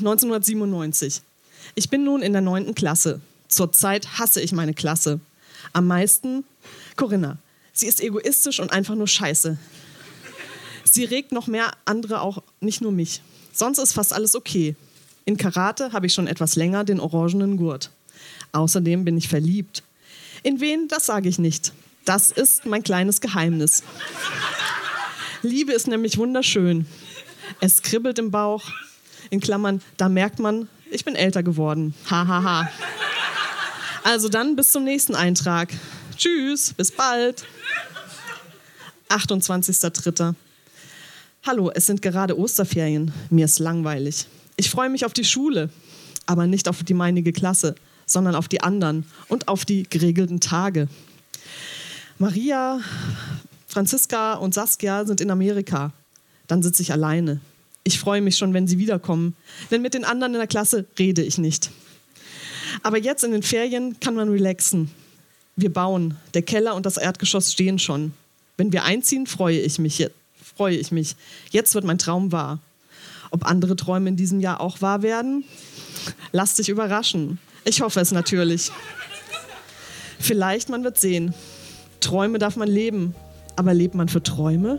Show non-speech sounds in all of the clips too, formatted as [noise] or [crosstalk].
1997. Ich bin nun in der neunten Klasse. Zurzeit hasse ich meine Klasse. Am meisten Corinna. Sie ist egoistisch und einfach nur scheiße. Sie regt noch mehr andere auch, nicht nur mich. Sonst ist fast alles okay. In Karate habe ich schon etwas länger den orangenen Gurt. Außerdem bin ich verliebt. In wen, das sage ich nicht. Das ist mein kleines Geheimnis. Liebe ist nämlich wunderschön. Es kribbelt im Bauch. In Klammern, da merkt man, ich bin älter geworden. Hahaha. Ha, ha. Also dann bis zum nächsten Eintrag. Tschüss, bis bald. 28.03. Hallo, es sind gerade Osterferien. Mir ist langweilig. Ich freue mich auf die Schule, aber nicht auf die meinige Klasse, sondern auf die anderen und auf die geregelten Tage. Maria, Franziska und Saskia sind in Amerika. Dann sitze ich alleine. Ich freue mich schon, wenn sie wiederkommen, denn mit den anderen in der Klasse rede ich nicht. Aber jetzt in den Ferien kann man relaxen. Wir bauen. Der Keller und das Erdgeschoss stehen schon. Wenn wir einziehen, freue ich mich. Freue ich mich. Jetzt wird mein Traum wahr. Ob andere Träume in diesem Jahr auch wahr werden? Lass dich überraschen. Ich hoffe es natürlich. Vielleicht, man wird sehen. Träume darf man leben. Aber lebt man für Träume?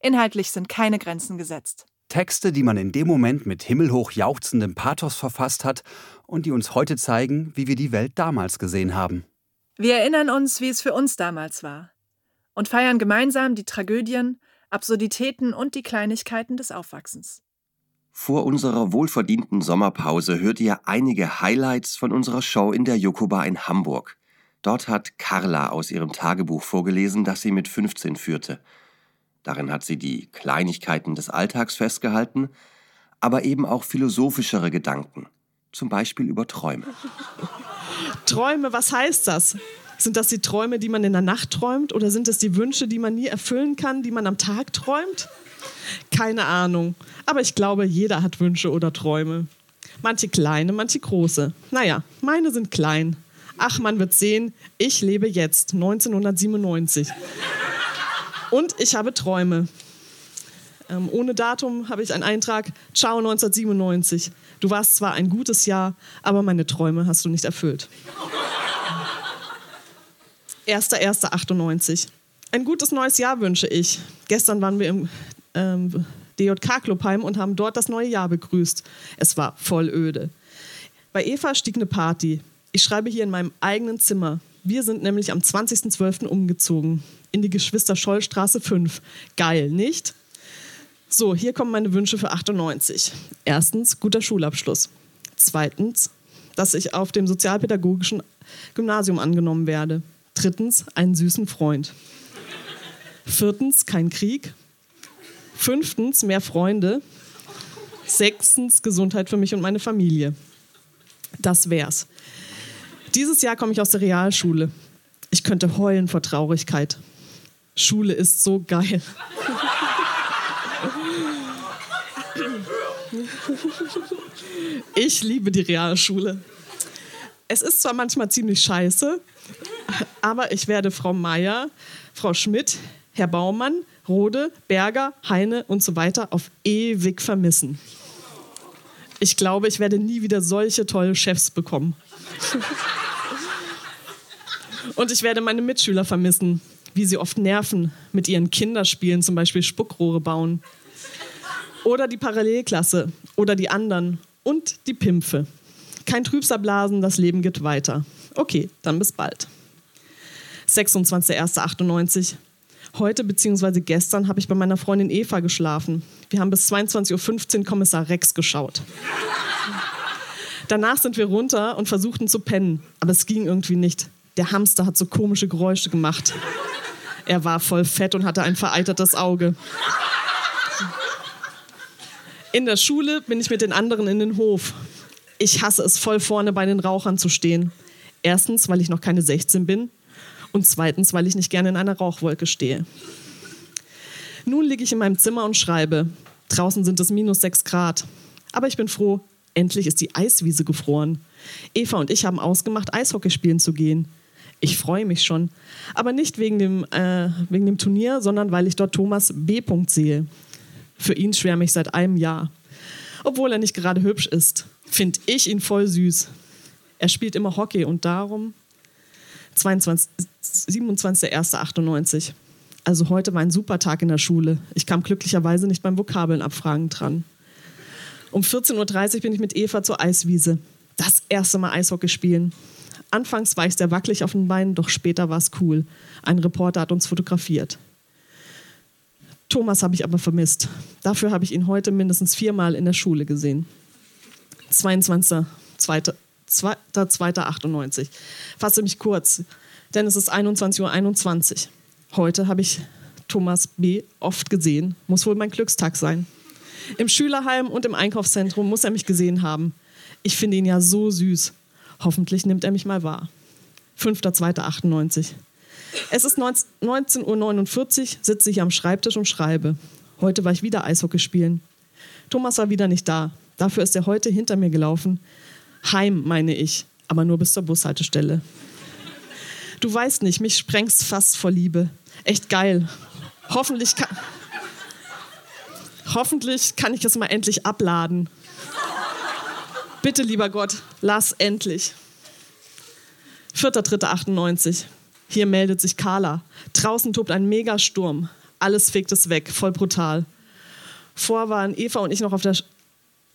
Inhaltlich sind keine Grenzen gesetzt. Texte, die man in dem Moment mit himmelhoch jauchzendem Pathos verfasst hat und die uns heute zeigen, wie wir die Welt damals gesehen haben. Wir erinnern uns, wie es für uns damals war und feiern gemeinsam die Tragödien, Absurditäten und die Kleinigkeiten des Aufwachsens. Vor unserer wohlverdienten Sommerpause hört ihr einige Highlights von unserer Show in der Jokoba in Hamburg. Dort hat Carla aus ihrem Tagebuch vorgelesen, das sie mit 15 führte. Darin hat sie die Kleinigkeiten des Alltags festgehalten, aber eben auch philosophischere Gedanken, zum Beispiel über Träume. Träume, was heißt das? Sind das die Träume, die man in der Nacht träumt oder sind es die Wünsche, die man nie erfüllen kann, die man am Tag träumt? Keine Ahnung. Aber ich glaube, jeder hat Wünsche oder Träume. Manche kleine, manche große. Naja, meine sind klein. Ach, man wird sehen, ich lebe jetzt, 1997. Und ich habe Träume. Ähm, ohne Datum habe ich einen Eintrag. Ciao 1997. Du warst zwar ein gutes Jahr, aber meine Träume hast du nicht erfüllt. 1.1.98. Ein gutes neues Jahr wünsche ich. Gestern waren wir im ähm, DJK Clubheim und haben dort das neue Jahr begrüßt. Es war voll öde. Bei Eva stieg eine Party. Ich schreibe hier in meinem eigenen Zimmer. Wir sind nämlich am 20.12. umgezogen in die Geschwister-Scholl-Straße 5. Geil, nicht? So, hier kommen meine Wünsche für 98. Erstens, guter Schulabschluss. Zweitens, dass ich auf dem sozialpädagogischen Gymnasium angenommen werde. Drittens, einen süßen Freund. Viertens, kein Krieg. Fünftens, mehr Freunde. Sechstens, Gesundheit für mich und meine Familie. Das wär's. Dieses Jahr komme ich aus der Realschule. Ich könnte heulen vor Traurigkeit. Schule ist so geil. Ich liebe die Realschule. Es ist zwar manchmal ziemlich scheiße, aber ich werde Frau Meier, Frau Schmidt, Herr Baumann, Rode, Berger, Heine und so weiter auf ewig vermissen. Ich glaube, ich werde nie wieder solche tolle Chefs bekommen. Und ich werde meine Mitschüler vermissen, wie sie oft nerven mit ihren Kinderspielen, zum Beispiel Spuckrohre bauen. Oder die Parallelklasse oder die anderen und die Pimpfe. Kein Trübsal das Leben geht weiter. Okay, dann bis bald. 26.01.98. Heute bzw. gestern habe ich bei meiner Freundin Eva geschlafen. Wir haben bis 22.15 Uhr Kommissar Rex geschaut. Danach sind wir runter und versuchten zu pennen, aber es ging irgendwie nicht. Der Hamster hat so komische Geräusche gemacht. Er war voll fett und hatte ein vereitertes Auge. In der Schule bin ich mit den anderen in den Hof. Ich hasse es voll vorne bei den Rauchern zu stehen. Erstens, weil ich noch keine 16 bin und zweitens, weil ich nicht gerne in einer Rauchwolke stehe. Nun liege ich in meinem Zimmer und schreibe. Draußen sind es minus 6 Grad. Aber ich bin froh, endlich ist die Eiswiese gefroren. Eva und ich haben ausgemacht, Eishockey spielen zu gehen. Ich freue mich schon. Aber nicht wegen dem, äh, wegen dem Turnier, sondern weil ich dort Thomas B. sehe. Für ihn schwärme ich seit einem Jahr. Obwohl er nicht gerade hübsch ist, finde ich ihn voll süß. Er spielt immer Hockey und darum 27.01.98. Also heute war ein super Tag in der Schule. Ich kam glücklicherweise nicht beim Vokabeln abfragen dran. Um 14.30 Uhr bin ich mit Eva zur Eiswiese. Das erste Mal Eishockey spielen. Anfangs war ich sehr wackelig auf den Beinen, doch später war es cool. Ein Reporter hat uns fotografiert. Thomas habe ich aber vermisst. Dafür habe ich ihn heute mindestens viermal in der Schule gesehen. 22.02.98. Fasse mich kurz, denn es ist 21.21 Uhr. 21. Heute habe ich Thomas B. oft gesehen. Muss wohl mein Glückstag sein. Im Schülerheim und im Einkaufszentrum muss er mich gesehen haben. Ich finde ihn ja so süß. Hoffentlich nimmt er mich mal wahr. 5.02.98. Es ist 19.49 Uhr, sitze ich am Schreibtisch und schreibe. Heute war ich wieder Eishockey spielen. Thomas war wieder nicht da. Dafür ist er heute hinter mir gelaufen. Heim, meine ich, aber nur bis zur Bushaltestelle. Du weißt nicht, mich sprengst fast vor Liebe. Echt geil. Hoffentlich kann, hoffentlich kann ich es mal endlich abladen. Bitte, lieber Gott, lass endlich. 4.3.98. Hier meldet sich Carla. Draußen tobt ein Megasturm. Alles fegt es weg, voll brutal. Vor waren Eva und ich noch auf der,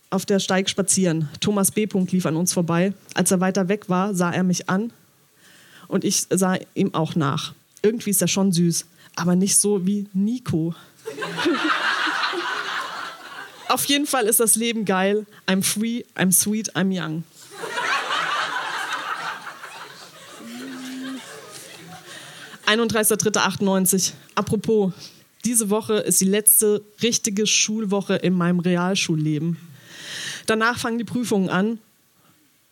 auf der Steig spazieren. Thomas B. lief an uns vorbei. Als er weiter weg war, sah er mich an und ich sah ihm auch nach. Irgendwie ist er schon süß, aber nicht so wie Nico. [laughs] auf jeden Fall ist das Leben geil. I'm free, I'm sweet, I'm young. 31.03.98. Apropos, diese Woche ist die letzte richtige Schulwoche in meinem Realschulleben. Danach fangen die Prüfungen an.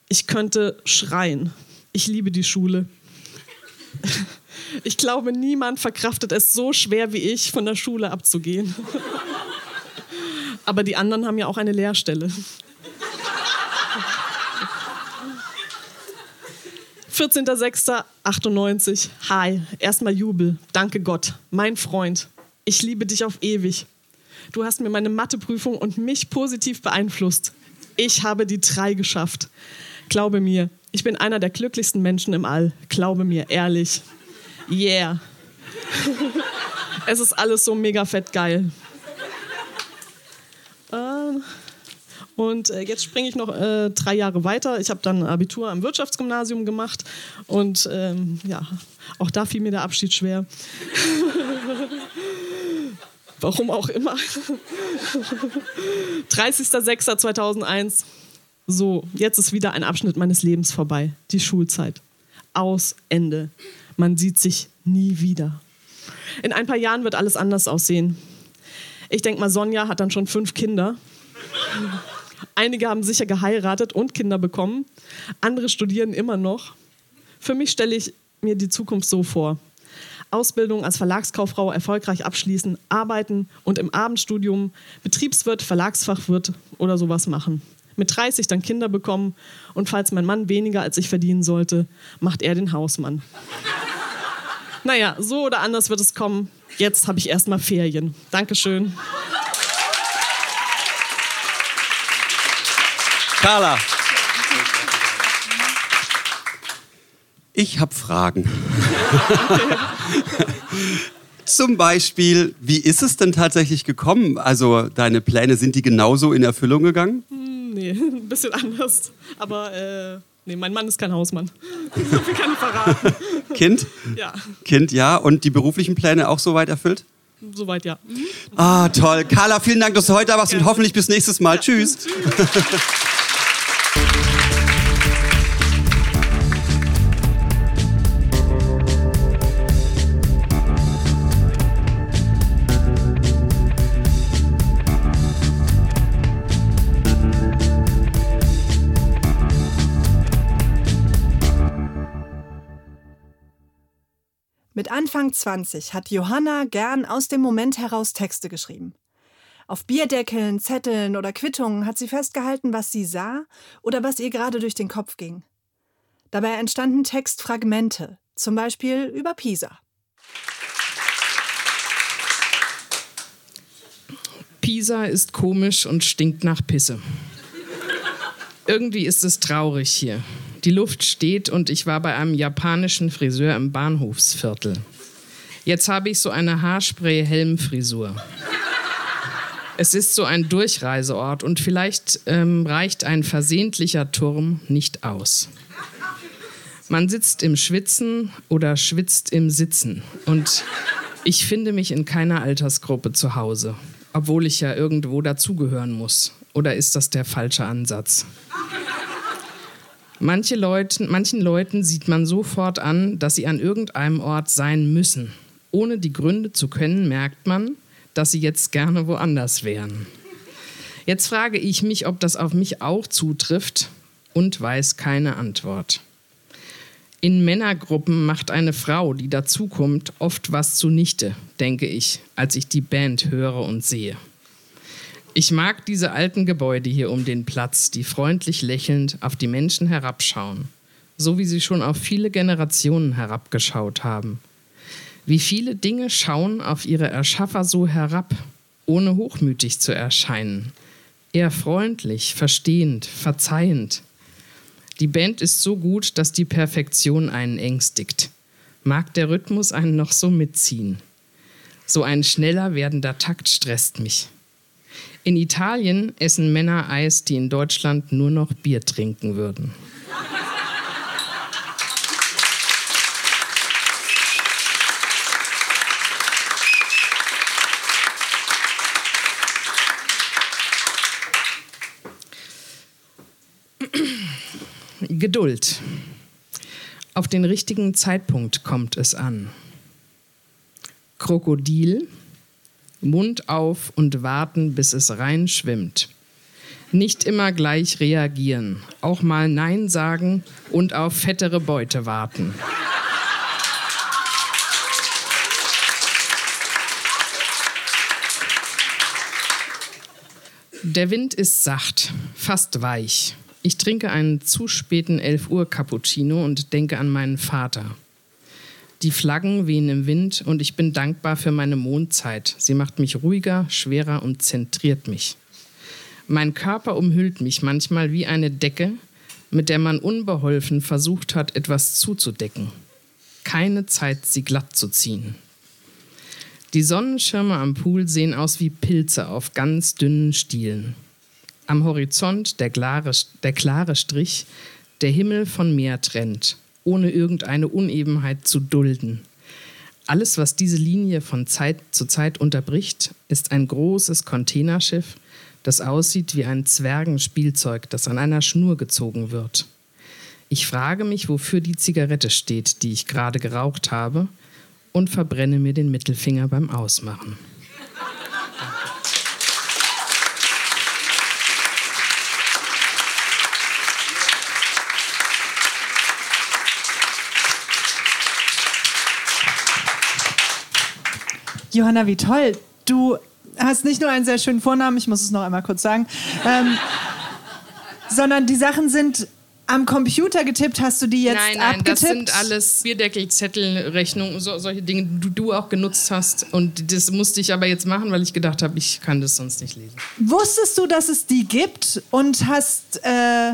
Ich könnte schreien. Ich liebe die Schule. Ich glaube, niemand verkraftet es so schwer wie ich, von der Schule abzugehen. Aber die anderen haben ja auch eine Lehrstelle. 14.06.98. Hi, erstmal Jubel. Danke Gott. Mein Freund. Ich liebe dich auf ewig. Du hast mir meine Matheprüfung und mich positiv beeinflusst. Ich habe die drei geschafft. Glaube mir, ich bin einer der glücklichsten Menschen im All. Glaube mir, ehrlich. Yeah. [laughs] es ist alles so mega fett geil. Und äh, jetzt springe ich noch äh, drei Jahre weiter. Ich habe dann Abitur am Wirtschaftsgymnasium gemacht und ähm, ja, auch da fiel mir der Abschied schwer. [laughs] Warum auch immer. [laughs] 30.06.2001. So, jetzt ist wieder ein Abschnitt meines Lebens vorbei. Die Schulzeit. Aus, Ende. Man sieht sich nie wieder. In ein paar Jahren wird alles anders aussehen. Ich denke mal, Sonja hat dann schon fünf Kinder. Einige haben sicher geheiratet und Kinder bekommen. Andere studieren immer noch. Für mich stelle ich mir die Zukunft so vor. Ausbildung als Verlagskauffrau erfolgreich abschließen, arbeiten und im Abendstudium Betriebswirt, Verlagsfachwirt oder sowas machen. Mit 30 dann Kinder bekommen und falls mein Mann weniger als ich verdienen sollte, macht er den Hausmann. naja, so oder anders wird es kommen. Jetzt habe ich erstmal Ferien. Dankeschön. Carla. Ich habe Fragen. Zum Beispiel, wie ist es denn tatsächlich gekommen? Also deine Pläne, sind die genauso in Erfüllung gegangen? Hm, nee, [laughs] ein bisschen anders. Aber äh, nee, mein Mann ist kein Hausmann. so viel kann ich verraten. Kind? Ja. Kind, ja. Und die beruflichen Pläne auch soweit erfüllt? Soweit ja. Mhm. Ah, toll. Carla, vielen Dank, dass du heute da warst Gerne. und hoffentlich bis nächstes Mal. Ja. Tschüss. Tschüss. Anfang 20 hat Johanna gern aus dem Moment heraus Texte geschrieben. Auf Bierdeckeln, Zetteln oder Quittungen hat sie festgehalten, was sie sah oder was ihr gerade durch den Kopf ging. Dabei entstanden Textfragmente, zum Beispiel über Pisa. Pisa ist komisch und stinkt nach Pisse. Irgendwie ist es traurig hier. Die Luft steht und ich war bei einem japanischen Friseur im Bahnhofsviertel. Jetzt habe ich so eine Haarspray-Helmfrisur. Es ist so ein Durchreiseort und vielleicht ähm, reicht ein versehentlicher Turm nicht aus. Man sitzt im Schwitzen oder schwitzt im Sitzen und ich finde mich in keiner Altersgruppe zu Hause, obwohl ich ja irgendwo dazugehören muss. Oder ist das der falsche Ansatz? Manche Leute, manchen Leuten sieht man sofort an, dass sie an irgendeinem Ort sein müssen. Ohne die Gründe zu können, merkt man, dass sie jetzt gerne woanders wären. Jetzt frage ich mich, ob das auf mich auch zutrifft und weiß keine Antwort. In Männergruppen macht eine Frau, die dazukommt, oft was zunichte, denke ich, als ich die Band höre und sehe. Ich mag diese alten Gebäude hier um den Platz, die freundlich lächelnd auf die Menschen herabschauen, so wie sie schon auf viele Generationen herabgeschaut haben. Wie viele Dinge schauen auf ihre Erschaffer so herab, ohne hochmütig zu erscheinen. Eher freundlich, verstehend, verzeihend. Die Band ist so gut, dass die Perfektion einen ängstigt. Mag der Rhythmus einen noch so mitziehen. So ein schneller werdender Takt stresst mich. In Italien essen Männer Eis, die in Deutschland nur noch Bier trinken würden. Geduld. Auf den richtigen Zeitpunkt kommt es an. Krokodil Mund auf und warten, bis es rein schwimmt. Nicht immer gleich reagieren, auch mal Nein sagen und auf fettere Beute warten. Der Wind ist sacht, fast weich. Ich trinke einen zu späten 11 Uhr Cappuccino und denke an meinen Vater. Die Flaggen wehen im Wind und ich bin dankbar für meine Mondzeit. Sie macht mich ruhiger, schwerer und zentriert mich. Mein Körper umhüllt mich manchmal wie eine Decke, mit der man unbeholfen versucht hat, etwas zuzudecken. Keine Zeit, sie glatt zu ziehen. Die Sonnenschirme am Pool sehen aus wie Pilze auf ganz dünnen Stielen. Am Horizont der klare, der klare Strich, der Himmel von Meer trennt ohne irgendeine Unebenheit zu dulden. Alles, was diese Linie von Zeit zu Zeit unterbricht, ist ein großes Containerschiff, das aussieht wie ein Zwergenspielzeug, das an einer Schnur gezogen wird. Ich frage mich, wofür die Zigarette steht, die ich gerade geraucht habe, und verbrenne mir den Mittelfinger beim Ausmachen. Johanna, wie toll. Du hast nicht nur einen sehr schönen Vornamen, ich muss es noch einmal kurz sagen, ähm, [laughs] sondern die Sachen sind am Computer getippt, hast du die jetzt nein, nein, abgetippt? das sind alles Bierdeckel, Zettel, Rechnungen, so, solche Dinge, die du auch genutzt hast. Und das musste ich aber jetzt machen, weil ich gedacht habe, ich kann das sonst nicht lesen. Wusstest du, dass es die gibt und hast äh,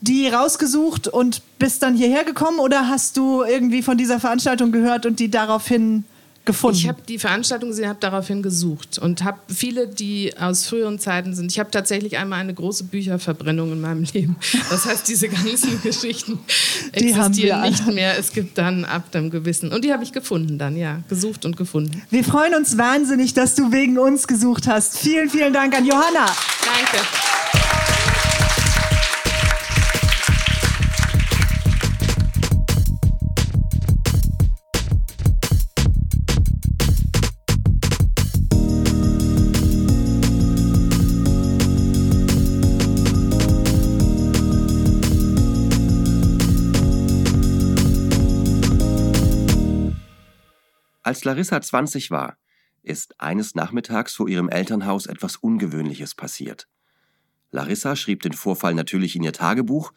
die rausgesucht und bist dann hierher gekommen oder hast du irgendwie von dieser Veranstaltung gehört und die daraufhin gefunden? Ich habe die Veranstaltung gesehen, habe daraufhin gesucht und habe viele, die aus früheren Zeiten sind. Ich habe tatsächlich einmal eine große Bücherverbrennung in meinem [laughs] Leben. Das heißt, diese ganzen [laughs] Geschichten Die existieren nicht mehr. Es gibt dann ab dem Gewissen. Und die habe ich gefunden dann, ja. Gesucht und gefunden. Wir freuen uns wahnsinnig, dass du wegen uns gesucht hast. Vielen, vielen Dank an Johanna. Danke. Als Larissa 20 war, ist eines Nachmittags vor ihrem Elternhaus etwas Ungewöhnliches passiert. Larissa schrieb den Vorfall natürlich in ihr Tagebuch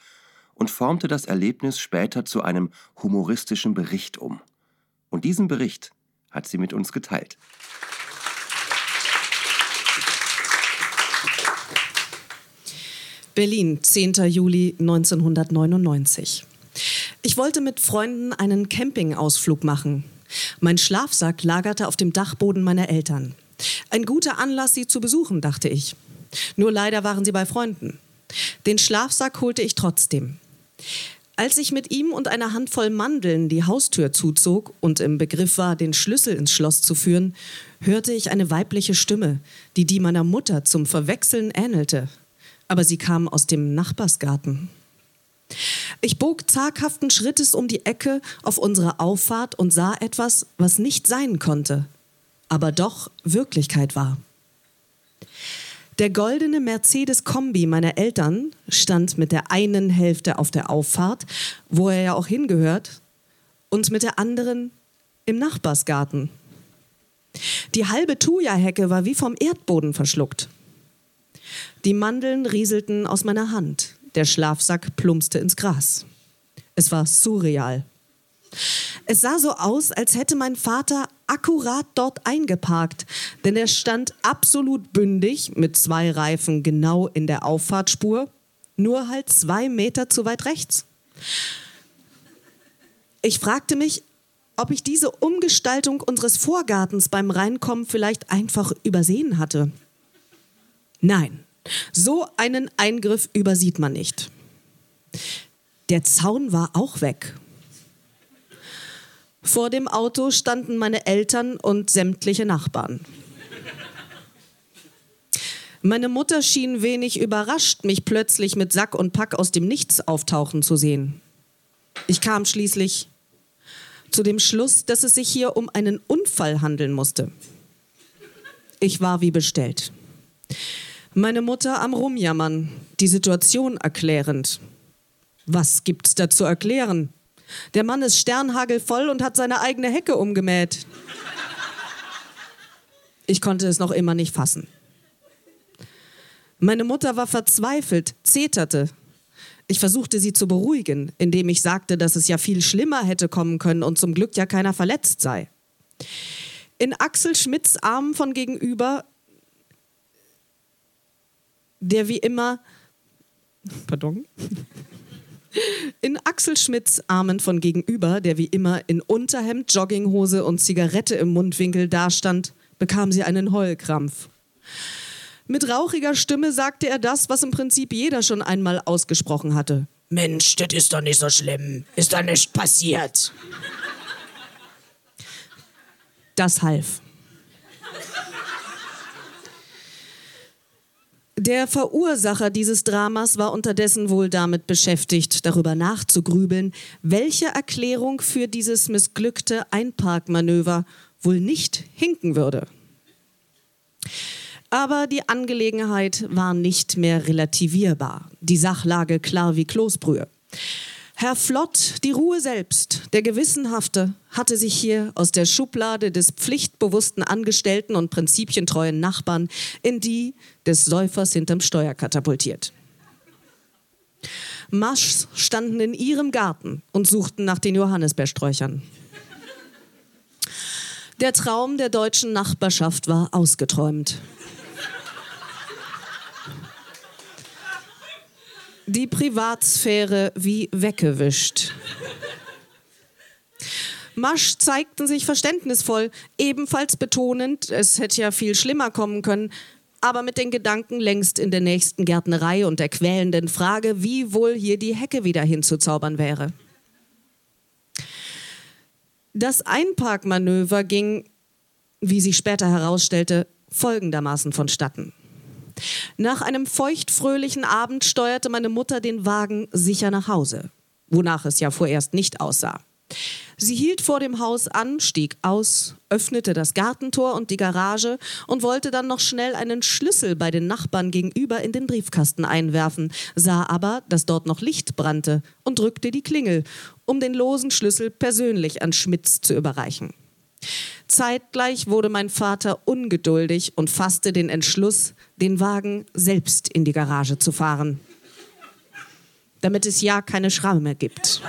und formte das Erlebnis später zu einem humoristischen Bericht um. Und diesen Bericht hat sie mit uns geteilt. Berlin, 10. Juli 1999. Ich wollte mit Freunden einen Campingausflug machen. Mein Schlafsack lagerte auf dem Dachboden meiner Eltern. Ein guter Anlass, sie zu besuchen, dachte ich. Nur leider waren sie bei Freunden. Den Schlafsack holte ich trotzdem. Als ich mit ihm und einer Handvoll Mandeln die Haustür zuzog und im Begriff war, den Schlüssel ins Schloss zu führen, hörte ich eine weibliche Stimme, die die meiner Mutter zum Verwechseln ähnelte aber sie kam aus dem Nachbarsgarten. Ich bog zaghaften Schrittes um die Ecke auf unsere Auffahrt und sah etwas, was nicht sein konnte, aber doch Wirklichkeit war. Der goldene Mercedes-Kombi meiner Eltern stand mit der einen Hälfte auf der Auffahrt, wo er ja auch hingehört, und mit der anderen im Nachbarsgarten. Die halbe Thuja-Hecke war wie vom Erdboden verschluckt. Die Mandeln rieselten aus meiner Hand. Der Schlafsack plumpste ins Gras. Es war surreal. Es sah so aus, als hätte mein Vater akkurat dort eingeparkt, denn er stand absolut bündig mit zwei Reifen genau in der Auffahrtspur, nur halt zwei Meter zu weit rechts. Ich fragte mich, ob ich diese Umgestaltung unseres Vorgartens beim Reinkommen vielleicht einfach übersehen hatte. Nein, so einen Eingriff übersieht man nicht. Der Zaun war auch weg. Vor dem Auto standen meine Eltern und sämtliche Nachbarn. Meine Mutter schien wenig überrascht, mich plötzlich mit Sack und Pack aus dem Nichts auftauchen zu sehen. Ich kam schließlich zu dem Schluss, dass es sich hier um einen Unfall handeln musste. Ich war wie bestellt. Meine Mutter am Rumjammern, die Situation erklärend. Was gibt's da zu erklären? Der Mann ist sternhagelvoll und hat seine eigene Hecke umgemäht. Ich konnte es noch immer nicht fassen. Meine Mutter war verzweifelt, zeterte. Ich versuchte sie zu beruhigen, indem ich sagte, dass es ja viel schlimmer hätte kommen können und zum Glück ja keiner verletzt sei. In Axel Schmidts Armen von gegenüber der wie immer, pardon, in Axel Schmidts Armen von gegenüber, der wie immer in Unterhemd, Jogginghose und Zigarette im Mundwinkel dastand, bekam sie einen Heulkrampf. Mit rauchiger Stimme sagte er das, was im Prinzip jeder schon einmal ausgesprochen hatte. Mensch, das ist doch nicht so schlimm. Ist doch nicht passiert. Das half. Der Verursacher dieses Dramas war unterdessen wohl damit beschäftigt, darüber nachzugrübeln, welche Erklärung für dieses missglückte Einparkmanöver wohl nicht hinken würde. Aber die Angelegenheit war nicht mehr relativierbar, die Sachlage klar wie Kloßbrühe. Herr Flott, die Ruhe selbst, der Gewissenhafte, hatte sich hier aus der Schublade des pflichtbewussten Angestellten und prinzipientreuen Nachbarn in die des Säufers hinterm Steuer katapultiert. Maschs standen in ihrem Garten und suchten nach den Johannisbeersträuchern. Der Traum der deutschen Nachbarschaft war ausgeträumt. Die Privatsphäre wie weggewischt. Masch zeigten sich verständnisvoll, ebenfalls betonend, es hätte ja viel schlimmer kommen können, aber mit den Gedanken längst in der nächsten Gärtnerei und der quälenden Frage, wie wohl hier die Hecke wieder hinzuzaubern wäre. Das Einparkmanöver ging, wie sich später herausstellte, folgendermaßen vonstatten. Nach einem feuchtfröhlichen Abend steuerte meine Mutter den Wagen sicher nach Hause, wonach es ja vorerst nicht aussah. Sie hielt vor dem Haus an, stieg aus, öffnete das Gartentor und die Garage und wollte dann noch schnell einen Schlüssel bei den Nachbarn gegenüber in den Briefkasten einwerfen, sah aber, dass dort noch Licht brannte und drückte die Klingel, um den losen Schlüssel persönlich an Schmitz zu überreichen. Zeitgleich wurde mein Vater ungeduldig und fasste den Entschluss, den Wagen selbst in die Garage zu fahren, damit es ja keine Schramme mehr gibt.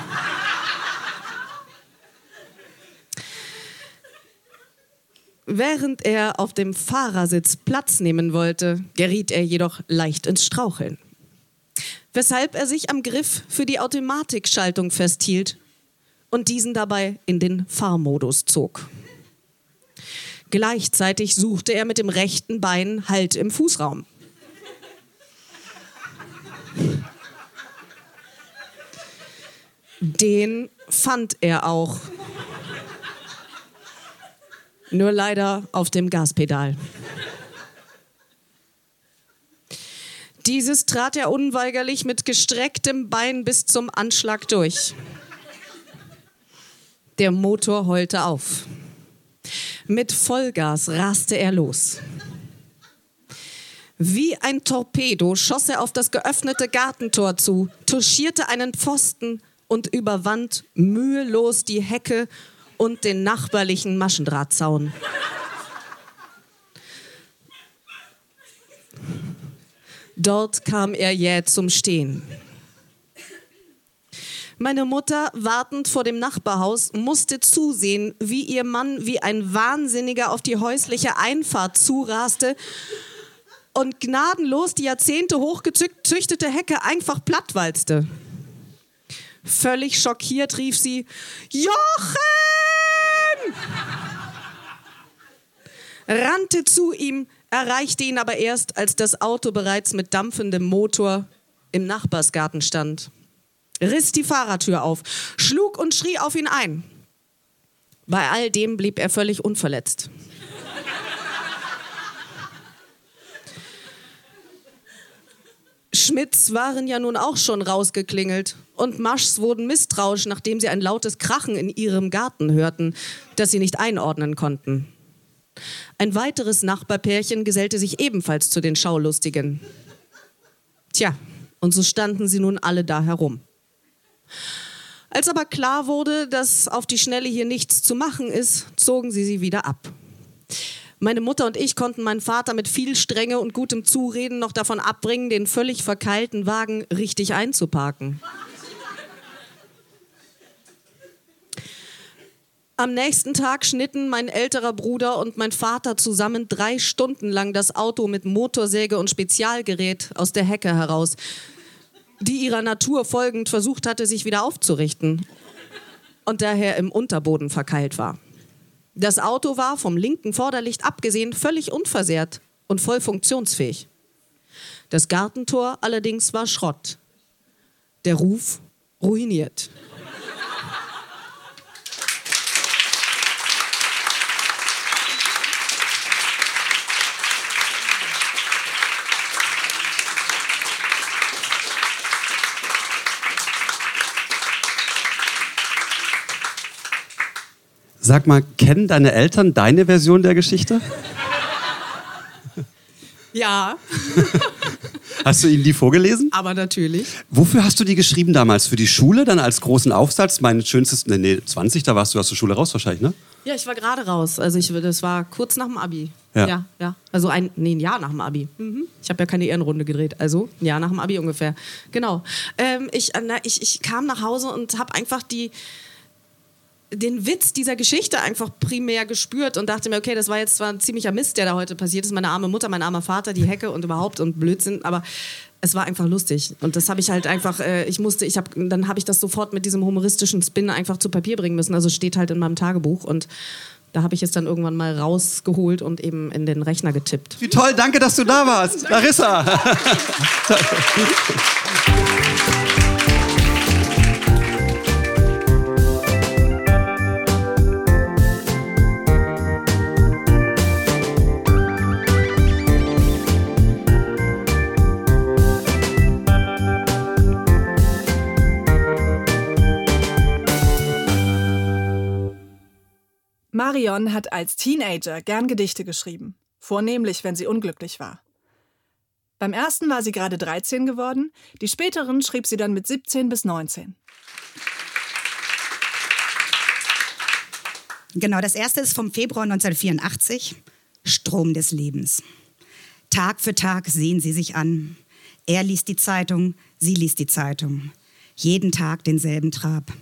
Während er auf dem Fahrersitz Platz nehmen wollte, geriet er jedoch leicht ins Straucheln, weshalb er sich am Griff für die Automatikschaltung festhielt und diesen dabei in den Fahrmodus zog. Gleichzeitig suchte er mit dem rechten Bein Halt im Fußraum. Den fand er auch. Nur leider auf dem Gaspedal. Dieses trat er unweigerlich mit gestrecktem Bein bis zum Anschlag durch. Der Motor heulte auf. Mit Vollgas raste er los. Wie ein Torpedo schoss er auf das geöffnete Gartentor zu, touchierte einen Pfosten und überwand mühelos die Hecke und den nachbarlichen Maschendrahtzaun. Dort kam er jäh zum Stehen. Meine Mutter, wartend vor dem Nachbarhaus, musste zusehen, wie ihr Mann wie ein Wahnsinniger auf die häusliche Einfahrt zuraste und gnadenlos die Jahrzehnte hochgezüchtete Hecke einfach plattwalzte. Völlig schockiert rief sie, Jochen! rannte zu ihm, erreichte ihn aber erst, als das Auto bereits mit dampfendem Motor im Nachbarsgarten stand riss die Fahrertür auf, schlug und schrie auf ihn ein. Bei all dem blieb er völlig unverletzt. Schmidts waren ja nun auch schon rausgeklingelt und Maschs wurden misstrauisch, nachdem sie ein lautes Krachen in ihrem Garten hörten, das sie nicht einordnen konnten. Ein weiteres Nachbarpärchen gesellte sich ebenfalls zu den Schaulustigen. Tja, und so standen sie nun alle da herum. Als aber klar wurde, dass auf die Schnelle hier nichts zu machen ist, zogen sie sie wieder ab. Meine Mutter und ich konnten meinen Vater mit viel Strenge und gutem Zureden noch davon abbringen, den völlig verkeilten Wagen richtig einzuparken. Am nächsten Tag schnitten mein älterer Bruder und mein Vater zusammen drei Stunden lang das Auto mit Motorsäge und Spezialgerät aus der Hecke heraus, die ihrer Natur folgend versucht hatte, sich wieder aufzurichten und daher im Unterboden verkeilt war. Das Auto war vom linken Vorderlicht abgesehen völlig unversehrt und voll funktionsfähig. Das Gartentor allerdings war Schrott. Der Ruf ruiniert. Sag mal, kennen deine Eltern deine Version der Geschichte? Ja. Hast du ihnen die vorgelesen? Aber natürlich. Wofür hast du die geschrieben damals? Für die Schule, dann als großen Aufsatz? Mein schönstes, nee, nee 20, da warst du aus der Schule raus wahrscheinlich, ne? Ja, ich war gerade raus. Also ich, das war kurz nach dem Abi. Ja. ja, ja. Also ein, nee, ein Jahr nach dem Abi. Mhm. Ich habe ja keine Ehrenrunde gedreht. Also ein Jahr nach dem Abi ungefähr. Genau. Ähm, ich, na, ich, ich kam nach Hause und habe einfach die den Witz dieser Geschichte einfach primär gespürt und dachte mir, okay, das war jetzt zwar ein ziemlicher Mist, der da heute passiert ist, meine arme Mutter, mein armer Vater, die Hecke und überhaupt und Blödsinn, aber es war einfach lustig und das habe ich halt einfach, äh, ich musste, ich habe, dann habe ich das sofort mit diesem humoristischen Spin einfach zu Papier bringen müssen, also steht halt in meinem Tagebuch und da habe ich es dann irgendwann mal rausgeholt und eben in den Rechner getippt. Wie toll, danke, dass du da warst, Larissa. [laughs] [laughs] Marion hat als Teenager gern Gedichte geschrieben, vornehmlich wenn sie unglücklich war. Beim ersten war sie gerade 13 geworden, die späteren schrieb sie dann mit 17 bis 19. Genau, das erste ist vom Februar 1984, Strom des Lebens. Tag für Tag sehen sie sich an. Er liest die Zeitung, sie liest die Zeitung. Jeden Tag denselben Trab.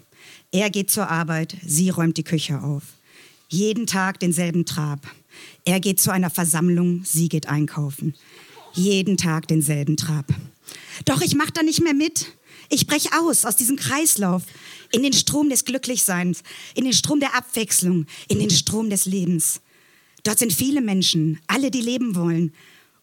Er geht zur Arbeit, sie räumt die Küche auf. Jeden Tag denselben Trab. Er geht zu einer Versammlung, sie geht einkaufen. Jeden Tag denselben Trab. Doch ich mach da nicht mehr mit. Ich breche aus aus diesem Kreislauf in den Strom des Glücklichseins, in den Strom der Abwechslung, in den Strom des Lebens. Dort sind viele Menschen, alle, die leben wollen.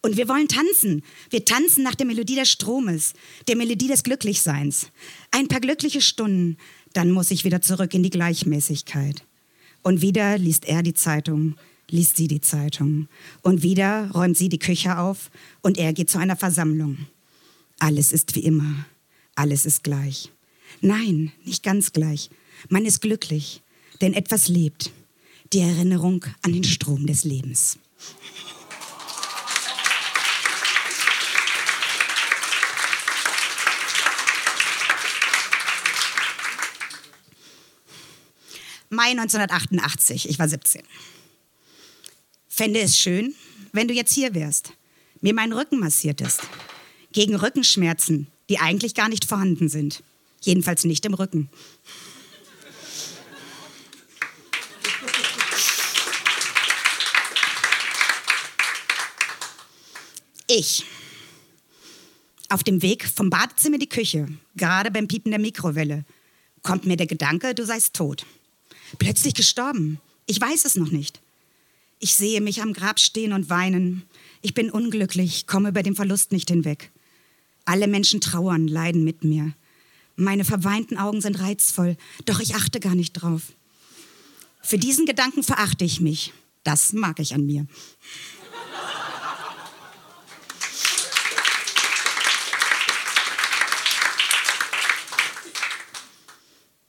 Und wir wollen tanzen. Wir tanzen nach der Melodie des Stromes, der Melodie des Glücklichseins. Ein paar glückliche Stunden, dann muss ich wieder zurück in die Gleichmäßigkeit. Und wieder liest er die Zeitung, liest sie die Zeitung. Und wieder räumt sie die Küche auf und er geht zu einer Versammlung. Alles ist wie immer. Alles ist gleich. Nein, nicht ganz gleich. Man ist glücklich, denn etwas lebt. Die Erinnerung an den Strom des Lebens. Mai 1988, ich war 17. Fände es schön, wenn du jetzt hier wärst, mir meinen Rücken massiertest. Gegen Rückenschmerzen, die eigentlich gar nicht vorhanden sind. Jedenfalls nicht im Rücken. Ich. Auf dem Weg vom Badezimmer in die Küche, gerade beim Piepen der Mikrowelle, kommt mir der Gedanke, du seist tot. Plötzlich gestorben. Ich weiß es noch nicht. Ich sehe mich am Grab stehen und weinen. Ich bin unglücklich, komme über den Verlust nicht hinweg. Alle Menschen trauern, leiden mit mir. Meine verweinten Augen sind reizvoll, doch ich achte gar nicht drauf. Für diesen Gedanken verachte ich mich. Das mag ich an mir.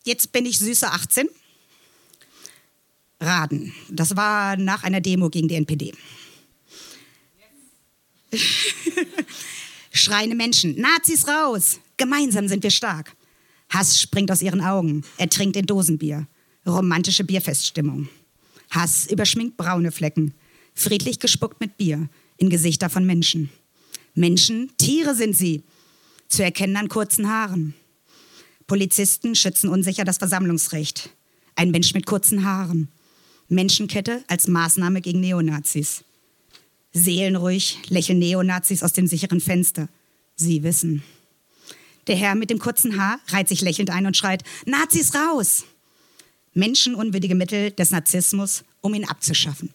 Jetzt bin ich süße 18 Raden. Das war nach einer Demo gegen die NPD. [laughs] Schreiende Menschen, Nazis raus! Gemeinsam sind wir stark. Hass springt aus ihren Augen, er trinkt in Dosenbier. Romantische Bierfeststimmung. Hass überschminkt braune Flecken. Friedlich gespuckt mit Bier in Gesichter von Menschen. Menschen, Tiere sind sie. Zu erkennen an kurzen Haaren. Polizisten schützen unsicher das Versammlungsrecht. Ein Mensch mit kurzen Haaren. Menschenkette als Maßnahme gegen Neonazis. Seelenruhig lächeln Neonazis aus dem sicheren Fenster. Sie wissen. Der Herr mit dem kurzen Haar reiht sich lächelnd ein und schreit, Nazis raus! Menschenunwürdige Mittel des Narzissmus, um ihn abzuschaffen.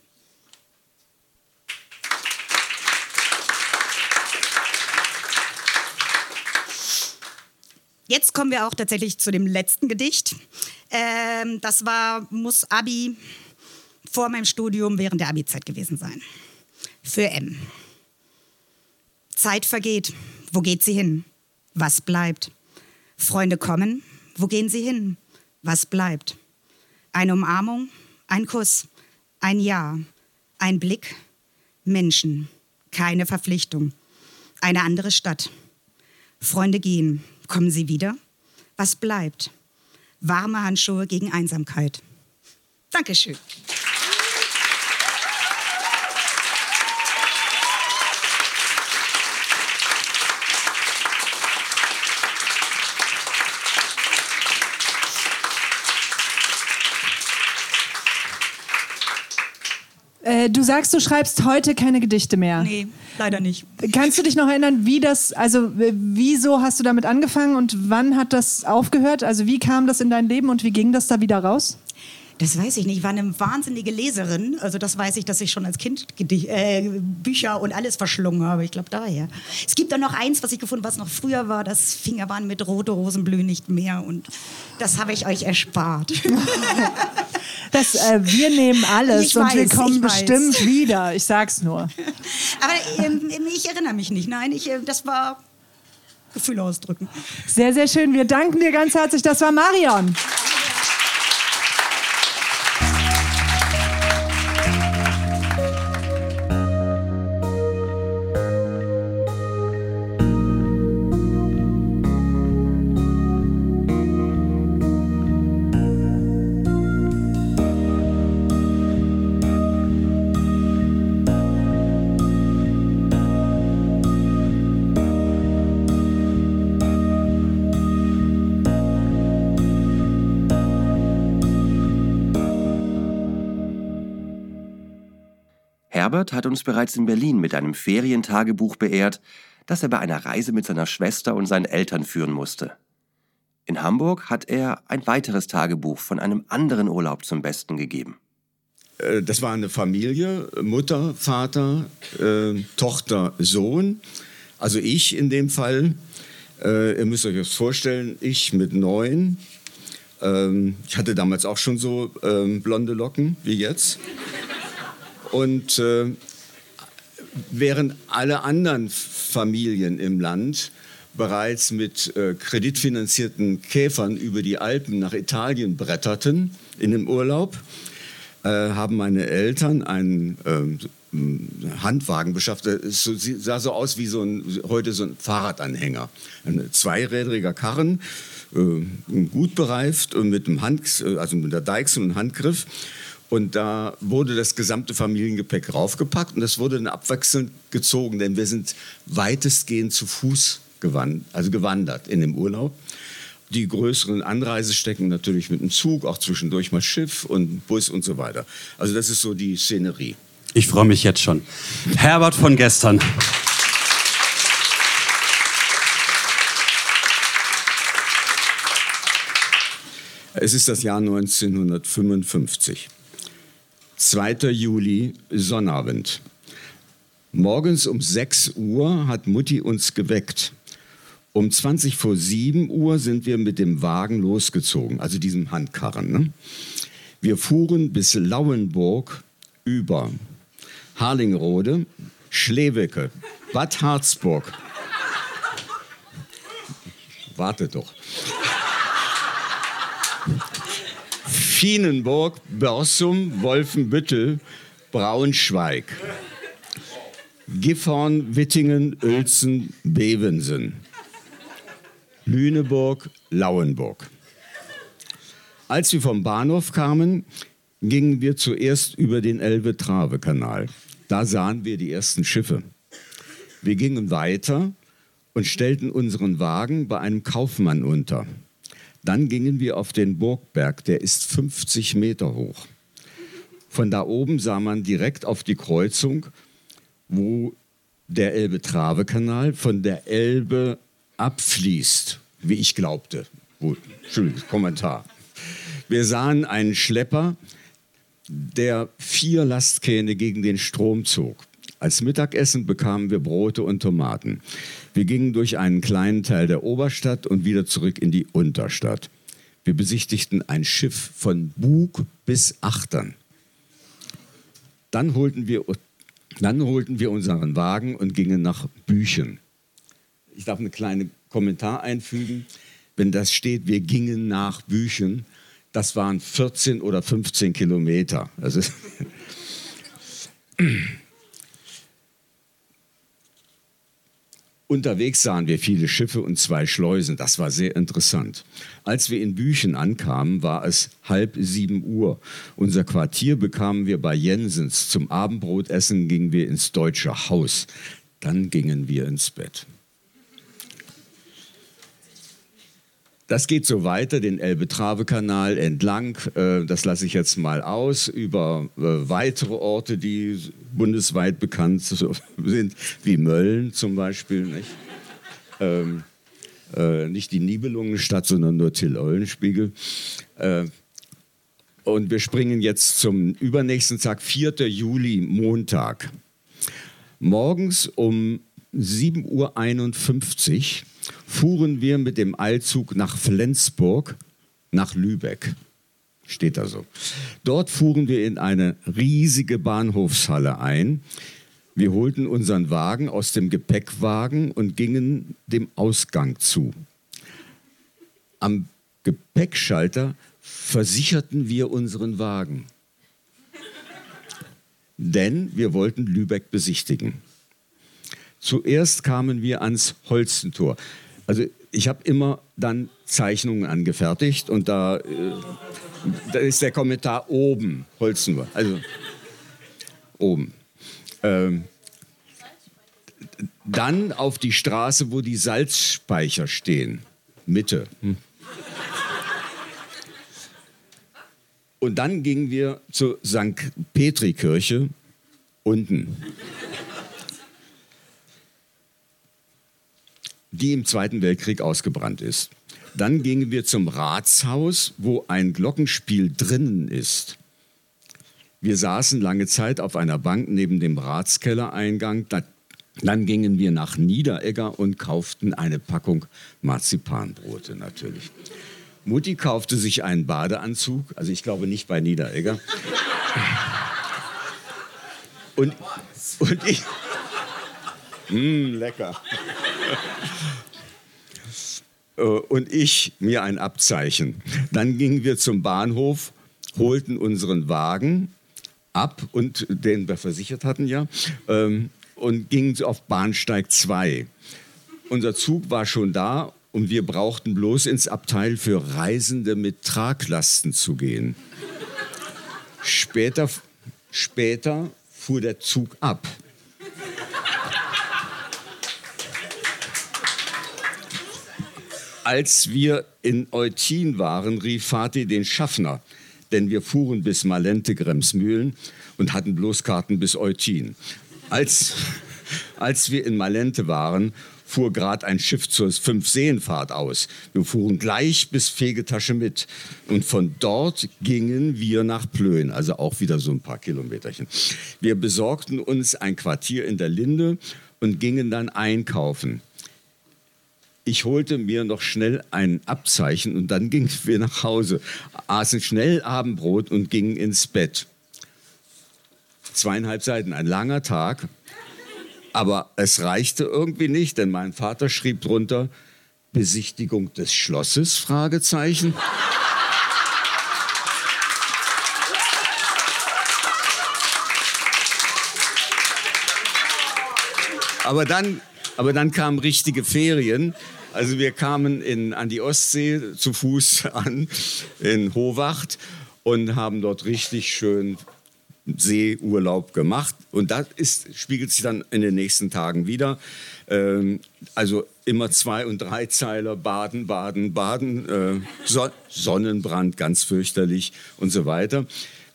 Jetzt kommen wir auch tatsächlich zu dem letzten Gedicht. Ähm, das war Muss Abi vor meinem Studium während der Abi-Zeit gewesen sein. Für M. Zeit vergeht. Wo geht sie hin? Was bleibt? Freunde kommen. Wo gehen sie hin? Was bleibt? Eine Umarmung, ein Kuss, ein Ja, ein Blick, Menschen, keine Verpflichtung. Eine andere Stadt. Freunde gehen. Kommen sie wieder? Was bleibt? Warme Handschuhe gegen Einsamkeit. Dankeschön. Äh, du sagst, du schreibst heute keine Gedichte mehr. Nee, leider nicht. Kannst du dich noch erinnern, wie das, also wieso hast du damit angefangen und wann hat das aufgehört? Also wie kam das in dein Leben und wie ging das da wieder raus? Das weiß ich nicht. Ich war eine wahnsinnige Leserin. Also das weiß ich, dass ich schon als Kind äh, Bücher und alles verschlungen habe. Ich glaube daher. Es gibt da noch eins, was ich gefunden was noch früher war. Das Fingerbahn mit rote Rosen blühen nicht mehr. Und das habe ich euch erspart. [laughs] Das, äh, wir nehmen alles Ich und weiß, wir kommen ich weiß. bestimmt wieder. Ich sag's nur. [laughs] Aber ähm, ich erinnere mich nicht. Nein, ich, äh, das war Gefühle ausdrücken. Sehr, sehr schön. Wir danken dir ganz herzlich. Das war Marion. Herbert hat uns bereits in Berlin mit einem Ferientagebuch beehrt, das er bei einer Reise mit seiner Schwester und seinen Eltern führen musste. In Hamburg hat er ein weiteres Tagebuch von einem anderen Urlaub zum Besten gegeben. Äh, das war eine Familie, Mutter, Vater, äh, Tochter, Sohn. Also ich in dem Fall. Äh, ihr müsst euch das vorstellen, ich mit neun. Ähm, ich hatte damals auch schon so ähm, blonde Locken wie jetzt. Und äh, während alle anderen Familien im Land bereits mit äh, kreditfinanzierten Käfern über die Alpen nach Italien bretterten in dem Urlaub, äh, haben meine Eltern einen äh, Handwagen beschafft. Es sah so aus wie so ein, heute so ein Fahrradanhänger. Ein zweirädriger Karren, äh, gut bereift und mit dem Hand, äh, also mit der Deichsel und Handgriff. Und da wurde das gesamte Familiengepäck raufgepackt und das wurde dann abwechselnd gezogen, denn wir sind weitestgehend zu Fuß gewand also gewandert in dem Urlaub. Die größeren Anreisestecken natürlich mit dem Zug, auch zwischendurch mal Schiff und Bus und so weiter. Also das ist so die Szenerie. Ich freue mich jetzt schon. Herbert von gestern. Es ist das Jahr 1955. 2. Juli, Sonnabend. Morgens um 6 Uhr hat Mutti uns geweckt. Um 20 vor 7 Uhr sind wir mit dem Wagen losgezogen, also diesem Handkarren. Ne? Wir fuhren bis Lauenburg über Harlingrode, Schlewecke, Bad Harzburg. Warte doch. Schienenburg, Börsum, Wolfenbüttel, Braunschweig. Gifhorn, Wittingen, Uelzen, Bevensen. Lüneburg, Lauenburg. Als wir vom Bahnhof kamen, gingen wir zuerst über den Elbe-Trave-Kanal. Da sahen wir die ersten Schiffe. Wir gingen weiter und stellten unseren Wagen bei einem Kaufmann unter. Dann gingen wir auf den Burgberg, der ist 50 Meter hoch. Von da oben sah man direkt auf die Kreuzung, wo der Elbe-Trave-Kanal von der Elbe abfließt, wie ich glaubte. Gut, Entschuldigung, Kommentar. Wir sahen einen Schlepper, der vier Lastkähne gegen den Strom zog. Als Mittagessen bekamen wir Brote und Tomaten. Wir gingen durch einen kleinen Teil der Oberstadt und wieder zurück in die Unterstadt. Wir besichtigten ein Schiff von Bug bis Achtern. Dann holten wir, dann holten wir unseren Wagen und gingen nach Büchen. Ich darf einen kleinen Kommentar einfügen. Wenn das steht, wir gingen nach Büchen, das waren 14 oder 15 Kilometer. Also Unterwegs sahen wir viele Schiffe und zwei Schleusen. Das war sehr interessant. Als wir in Büchen ankamen, war es halb sieben Uhr. Unser Quartier bekamen wir bei Jensens. Zum Abendbrotessen gingen wir ins Deutsche Haus. Dann gingen wir ins Bett. Das geht so weiter, den Elbe-Trave-Kanal entlang. Äh, das lasse ich jetzt mal aus über äh, weitere Orte, die bundesweit bekannt [laughs] sind, wie Mölln zum Beispiel. Nicht, ähm, äh, nicht die Nibelungenstadt, sondern nur Till-Eulenspiegel. Äh, und wir springen jetzt zum übernächsten Tag, 4. Juli, Montag. Morgens um 7.51 Uhr fuhren wir mit dem Eilzug nach Flensburg, nach Lübeck. Steht da so. Dort fuhren wir in eine riesige Bahnhofshalle ein. Wir holten unseren Wagen aus dem Gepäckwagen und gingen dem Ausgang zu. Am Gepäckschalter versicherten wir unseren Wagen. Denn wir wollten Lübeck besichtigen. Zuerst kamen wir ans Holstentor. Also ich habe immer dann Zeichnungen angefertigt und da, äh, da ist der Kommentar oben, Holstentor. Also oben. Ähm, dann auf die Straße, wo die Salzspeicher stehen. Mitte. Hm. Und dann gingen wir zur St. Petri-Kirche unten. Die im Zweiten Weltkrieg ausgebrannt ist. Dann gingen wir zum Ratshaus, wo ein Glockenspiel drinnen ist. Wir saßen lange Zeit auf einer Bank neben dem Ratskellereingang. Dann gingen wir nach Niederegger und kauften eine Packung Marzipanbrote natürlich. Mutti kaufte sich einen Badeanzug, also ich glaube nicht bei Niederegger. Und, und ich. Mh, hm, lecker. Äh, und ich mir ein Abzeichen. Dann gingen wir zum Bahnhof, holten unseren Wagen ab und den wir versichert hatten ja ähm, und gingen auf Bahnsteig 2. Unser Zug war schon da und wir brauchten bloß ins Abteil für Reisende mit Traglasten zu gehen. Später, später fuhr der Zug ab. Als wir in Eutin waren, rief Fatih den Schaffner, denn wir fuhren bis Malente Gremsmühlen und hatten bloß Karten bis Eutin. Als, [laughs] als wir in Malente waren, fuhr gerade ein Schiff zur Fünfseenfahrt aus. Wir fuhren gleich bis Fegetasche mit. Und von dort gingen wir nach Plön, also auch wieder so ein paar Kilometerchen. Wir besorgten uns ein Quartier in der Linde und gingen dann einkaufen. Ich holte mir noch schnell ein Abzeichen und dann gingen [laughs] wir nach Hause, aßen schnell Abendbrot und gingen ins Bett. Zweieinhalb Seiten, ein langer Tag. Aber es reichte irgendwie nicht, denn mein Vater schrieb drunter Besichtigung des Schlosses? Fragezeichen. Aber dann, aber dann kamen richtige Ferien also wir kamen in, an die Ostsee zu Fuß [laughs] an, in Howacht und haben dort richtig schön Seeurlaub gemacht. Und das ist, spiegelt sich dann in den nächsten Tagen wieder. Ähm, also immer zwei- und dreizeiler, baden, baden, baden, äh, so Sonnenbrand, ganz fürchterlich und so weiter.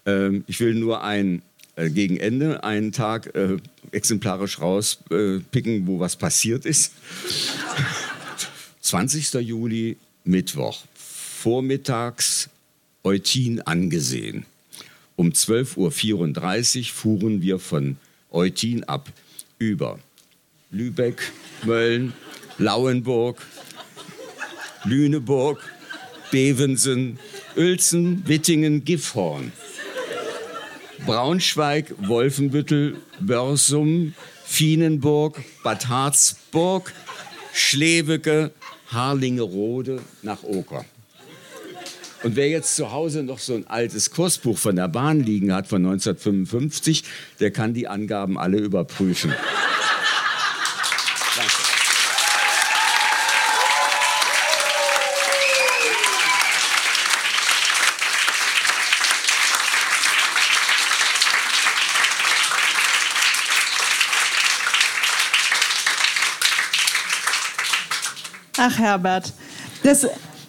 Ähm, ich will nur ein äh, gegen Ende einen Tag äh, exemplarisch rauspicken, wo was passiert ist. 20. Juli, Mittwoch, vormittags Eutin angesehen. Um 12.34 Uhr fuhren wir von Eutin ab über Lübeck, Mölln, Lauenburg, Lüneburg, Bevensen, Uelzen, Wittingen, Gifhorn, Braunschweig, Wolfenbüttel, Börsum, Fienenburg, Bad Harzburg, Schleweke, Harlingerode nach Oker. Und wer jetzt zu Hause noch so ein altes Kursbuch von der Bahn liegen hat von 1955, der kann die Angaben alle überprüfen. Ach, Herbert. Das,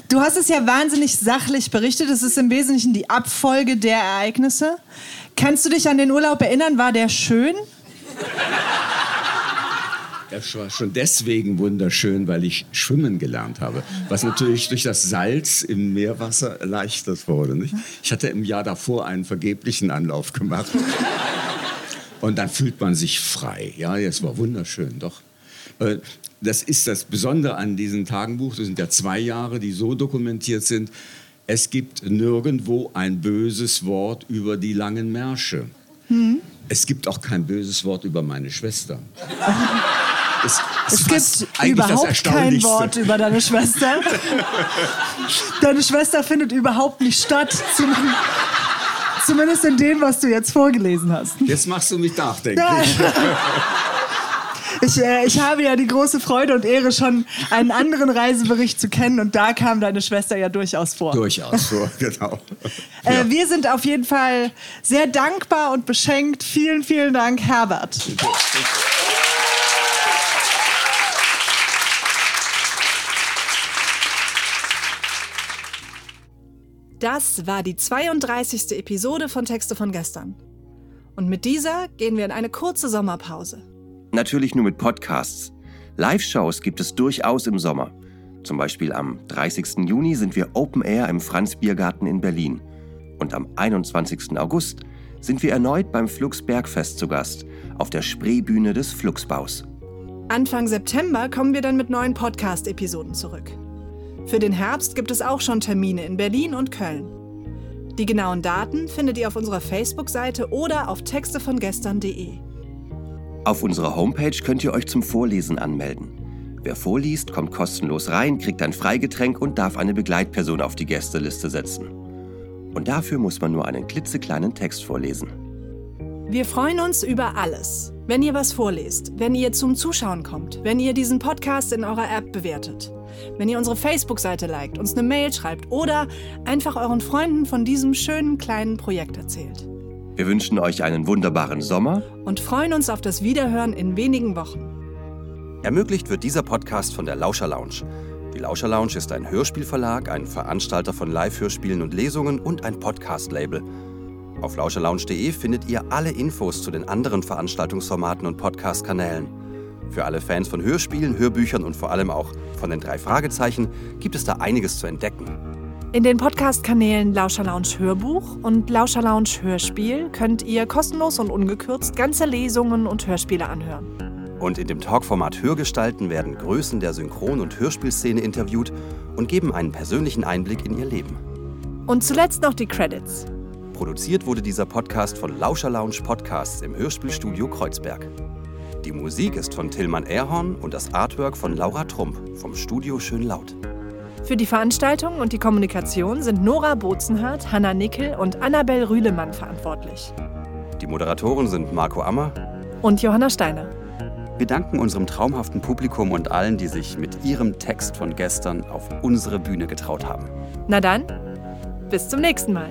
du hast es ja wahnsinnig sachlich berichtet. Es ist im Wesentlichen die Abfolge der Ereignisse. Kannst du dich an den Urlaub erinnern? War der schön? Das war schon deswegen wunderschön, weil ich schwimmen gelernt habe. Was natürlich durch das Salz im Meerwasser erleichtert wurde. Nicht? Ich hatte im Jahr davor einen vergeblichen Anlauf gemacht. Und dann fühlt man sich frei. Ja, es war wunderschön, doch. Äh, das ist das Besondere an diesem Tagenbuch. Das sind ja zwei Jahre, die so dokumentiert sind. Es gibt nirgendwo ein böses Wort über die langen Märsche. Hm. Es gibt auch kein böses Wort über meine Schwester. [laughs] Es, es gibt überhaupt kein Wort über deine Schwester. [laughs] deine Schwester findet überhaupt nicht statt. Zumindest in dem, was du jetzt vorgelesen hast. Jetzt machst du mich nachdenklich. [laughs] Ich, äh, ich habe ja die große Freude und Ehre, schon einen anderen Reisebericht zu kennen und da kam deine Schwester ja durchaus vor. Durchaus vor, [laughs] genau. Äh, ja. Wir sind auf jeden Fall sehr dankbar und beschenkt. Vielen, vielen Dank, Herbert. Das war die 32. Episode von Texte von gestern. Und mit dieser gehen wir in eine kurze Sommerpause. Natürlich nur mit Podcasts. Live-Shows gibt es durchaus im Sommer. Zum Beispiel am 30. Juni sind wir Open Air im Franz Biergarten in Berlin. Und am 21. August sind wir erneut beim Flux Bergfest zu Gast, auf der Spreebühne des Fluxbaus. Anfang September kommen wir dann mit neuen Podcast-Episoden zurück. Für den Herbst gibt es auch schon Termine in Berlin und Köln. Die genauen Daten findet ihr auf unserer Facebook-Seite oder auf textevongestern.de. Auf unserer Homepage könnt ihr euch zum Vorlesen anmelden. Wer vorliest, kommt kostenlos rein, kriegt ein Freigetränk und darf eine Begleitperson auf die Gästeliste setzen. Und dafür muss man nur einen klitzekleinen Text vorlesen. Wir freuen uns über alles. Wenn ihr was vorlest, wenn ihr zum Zuschauen kommt, wenn ihr diesen Podcast in eurer App bewertet, wenn ihr unsere Facebook-Seite liked, uns eine Mail schreibt oder einfach euren Freunden von diesem schönen kleinen Projekt erzählt. Wir wünschen euch einen wunderbaren Sommer und freuen uns auf das Wiederhören in wenigen Wochen. Ermöglicht wird dieser Podcast von der Lauscher Lounge. Die Lauscher Lounge ist ein Hörspielverlag, ein Veranstalter von Live-Hörspielen und Lesungen und ein Podcast-Label. Auf lauscherlounge.de findet ihr alle Infos zu den anderen Veranstaltungsformaten und Podcast-Kanälen. Für alle Fans von Hörspielen, Hörbüchern und vor allem auch von den drei Fragezeichen gibt es da einiges zu entdecken. In den Podcast-Kanälen Lauscher Lounge Hörbuch und Lauscher Lounge Hörspiel könnt ihr kostenlos und ungekürzt ganze Lesungen und Hörspiele anhören. Und in dem Talkformat Hörgestalten werden Größen der Synchron- und Hörspielszene interviewt und geben einen persönlichen Einblick in ihr Leben. Und zuletzt noch die Credits. Produziert wurde dieser Podcast von Lauscher Lounge Podcasts im Hörspielstudio Kreuzberg. Die Musik ist von Tillmann Erhorn und das Artwork von Laura Trump vom Studio Schönlaut. Für die Veranstaltung und die Kommunikation sind Nora Bozenhardt, Hanna Nickel und Annabel Rühlemann verantwortlich. Die Moderatoren sind Marco Ammer und Johanna Steiner. Wir danken unserem traumhaften Publikum und allen, die sich mit ihrem Text von gestern auf unsere Bühne getraut haben. Na dann, bis zum nächsten Mal.